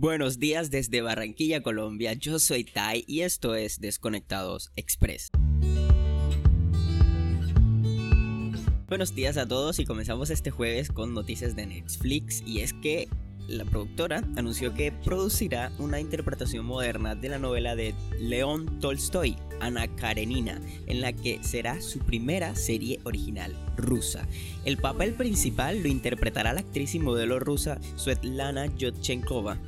Buenos días desde Barranquilla, Colombia. Yo soy Tai y esto es Desconectados Express. Buenos días a todos y comenzamos este jueves con noticias de Netflix y es que la productora anunció que producirá una interpretación moderna de la novela de León Tolstoy, Ana Karenina, en la que será su primera serie original rusa. El papel principal lo interpretará la actriz y modelo rusa Svetlana Yotchenkova,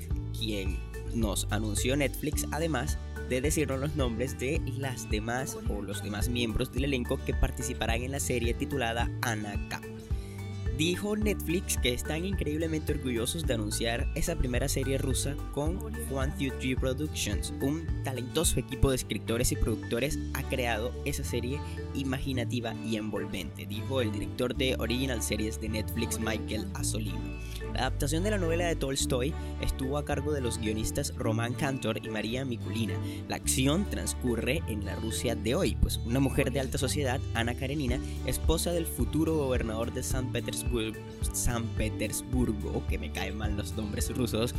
quien nos anunció Netflix además de decirnos los nombres de las demás o los demás miembros del elenco que participarán en la serie titulada Anna Dijo Netflix que están increíblemente orgullosos de anunciar esa primera serie rusa con One Two Productions. Un talentoso equipo de escritores y productores ha creado esa serie imaginativa y envolvente, dijo el director de Original Series de Netflix Michael Asolino. La adaptación de la novela de Tolstoy estuvo a cargo de los guionistas Román Cantor y María Mikulina. La acción transcurre en la Rusia de hoy, pues una mujer de alta sociedad, Ana Karenina, esposa del futuro gobernador de San Petersburgo, San Petersburgo, que me caen mal los nombres rusos,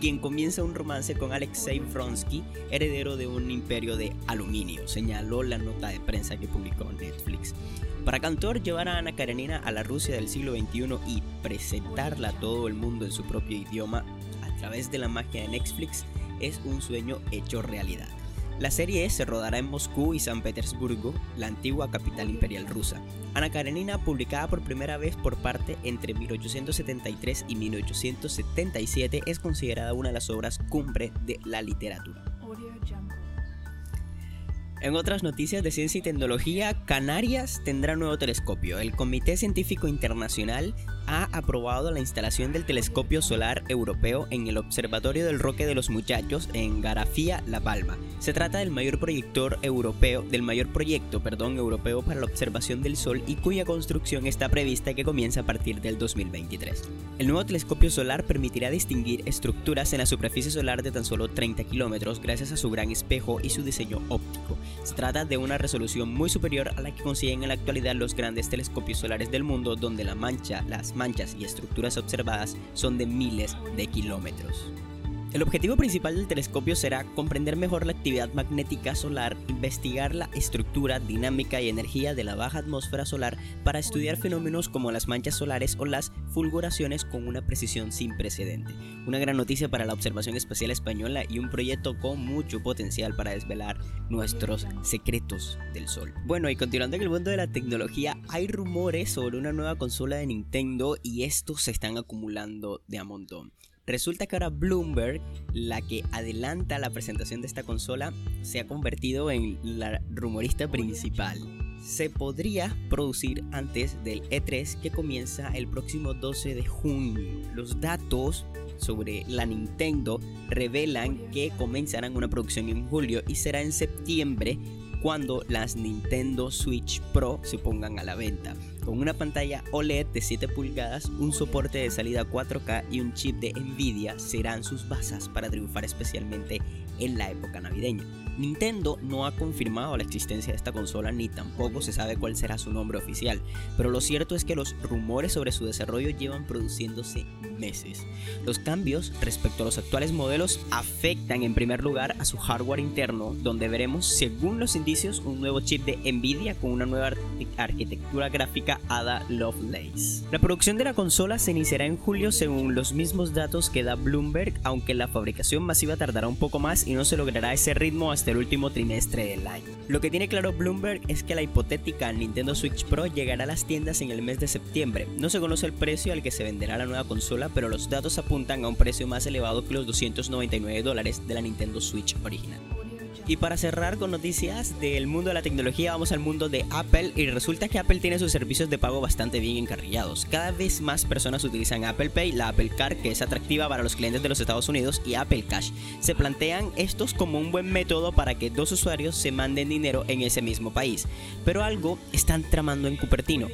quien comienza un romance con Alexei Vronsky, heredero de un imperio de aluminio, señaló la nota de prensa que publicó Netflix. Para Cantor, llevar a Ana Karenina a la Rusia del siglo XXI y presentarla a todo el mundo en su propio idioma a través de la magia de Netflix es un sueño hecho realidad. La serie se rodará en Moscú y San Petersburgo, la antigua capital imperial rusa. Ana Karenina, publicada por primera vez por parte entre 1873 y 1877, es considerada una de las obras cumbre de la literatura. En otras noticias de ciencia y tecnología, Canarias tendrá nuevo telescopio. El Comité Científico Internacional ha aprobado la instalación del telescopio solar europeo en el Observatorio del Roque de los Muchachos en Garafía, La Palma. Se trata del mayor proyector europeo, del mayor proyecto, perdón, europeo para la observación del Sol y cuya construcción está prevista que comience a partir del 2023. El nuevo telescopio solar permitirá distinguir estructuras en la superficie solar de tan solo 30 kilómetros gracias a su gran espejo y su diseño óptico. Se trata de una resolución muy superior a la que consiguen en la actualidad los grandes telescopios solares del mundo donde la mancha, las manchas y estructuras observadas son de miles de kilómetros. El objetivo principal del telescopio será comprender mejor la actividad magnética solar, investigar la estructura, dinámica y energía de la baja atmósfera solar para estudiar fenómenos como las manchas solares o las fulguraciones con una precisión sin precedente. Una gran noticia para la observación espacial española y un proyecto con mucho potencial para desvelar nuestros secretos del Sol. Bueno, y continuando en el mundo de la tecnología, hay rumores sobre una nueva consola de Nintendo y estos se están acumulando de a montón. Resulta que ahora Bloomberg, la que adelanta la presentación de esta consola, se ha convertido en la rumorista principal. Se podría producir antes del E3 que comienza el próximo 12 de junio. Los datos sobre la Nintendo revelan que comenzarán una producción en julio y será en septiembre cuando las Nintendo Switch Pro se pongan a la venta con una pantalla OLED de 7 pulgadas, un soporte de salida 4K y un chip de Nvidia serán sus basas para triunfar especialmente en la época navideña. Nintendo no ha confirmado la existencia de esta consola ni tampoco se sabe cuál será su nombre oficial, pero lo cierto es que los rumores sobre su desarrollo llevan produciéndose meses. Los cambios respecto a los actuales modelos afectan en primer lugar a su hardware interno, donde veremos, según los indicios, un nuevo chip de Nvidia con una nueva arquitectura gráfica Ada Lovelace. La producción de la consola se iniciará en julio según los mismos datos que da Bloomberg, aunque la fabricación masiva tardará un poco más y no se logrará ese ritmo hasta el último trimestre del año. Lo que tiene claro Bloomberg es que la hipotética Nintendo Switch Pro llegará a las tiendas en el mes de septiembre. No se conoce el precio al que se venderá la nueva consola, pero los datos apuntan a un precio más elevado que los 299 dólares de la Nintendo Switch original. Y para cerrar con noticias del mundo de la tecnología, vamos al mundo de Apple y resulta que Apple tiene sus servicios de pago bastante bien encarrillados. Cada vez más personas utilizan Apple Pay, la Apple Card, que es atractiva para los clientes de los Estados Unidos, y Apple Cash. Se plantean estos como un buen método para que dos usuarios se manden dinero en ese mismo país. Pero algo están tramando en Cupertino.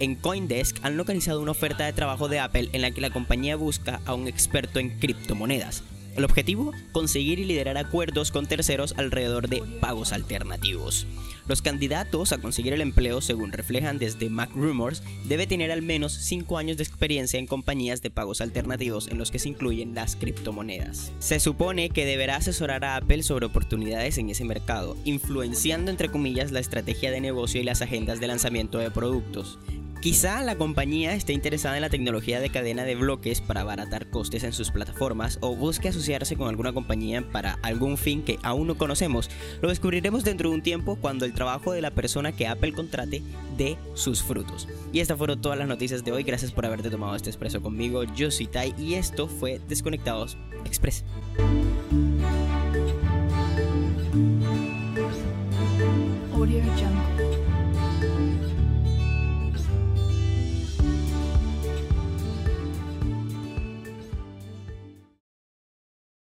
En Coindesk han localizado una oferta de trabajo de Apple en la que la compañía busca a un experto en criptomonedas. El objetivo, conseguir y liderar acuerdos con terceros alrededor de pagos alternativos. Los candidatos a conseguir el empleo, según reflejan desde MacRumors, debe tener al menos 5 años de experiencia en compañías de pagos alternativos en los que se incluyen las criptomonedas. Se supone que deberá asesorar a Apple sobre oportunidades en ese mercado, influenciando entre comillas la estrategia de negocio y las agendas de lanzamiento de productos. Quizá la compañía esté interesada en la tecnología de cadena de bloques para abaratar costes en sus plataformas o busque asociarse con alguna compañía para algún fin que aún no conocemos. Lo descubriremos dentro de un tiempo cuando el trabajo de la persona que Apple contrate dé sus frutos. Y estas fueron todas las noticias de hoy. Gracias por haberte tomado este expreso conmigo. Yo soy Tai y esto fue Desconectados Express.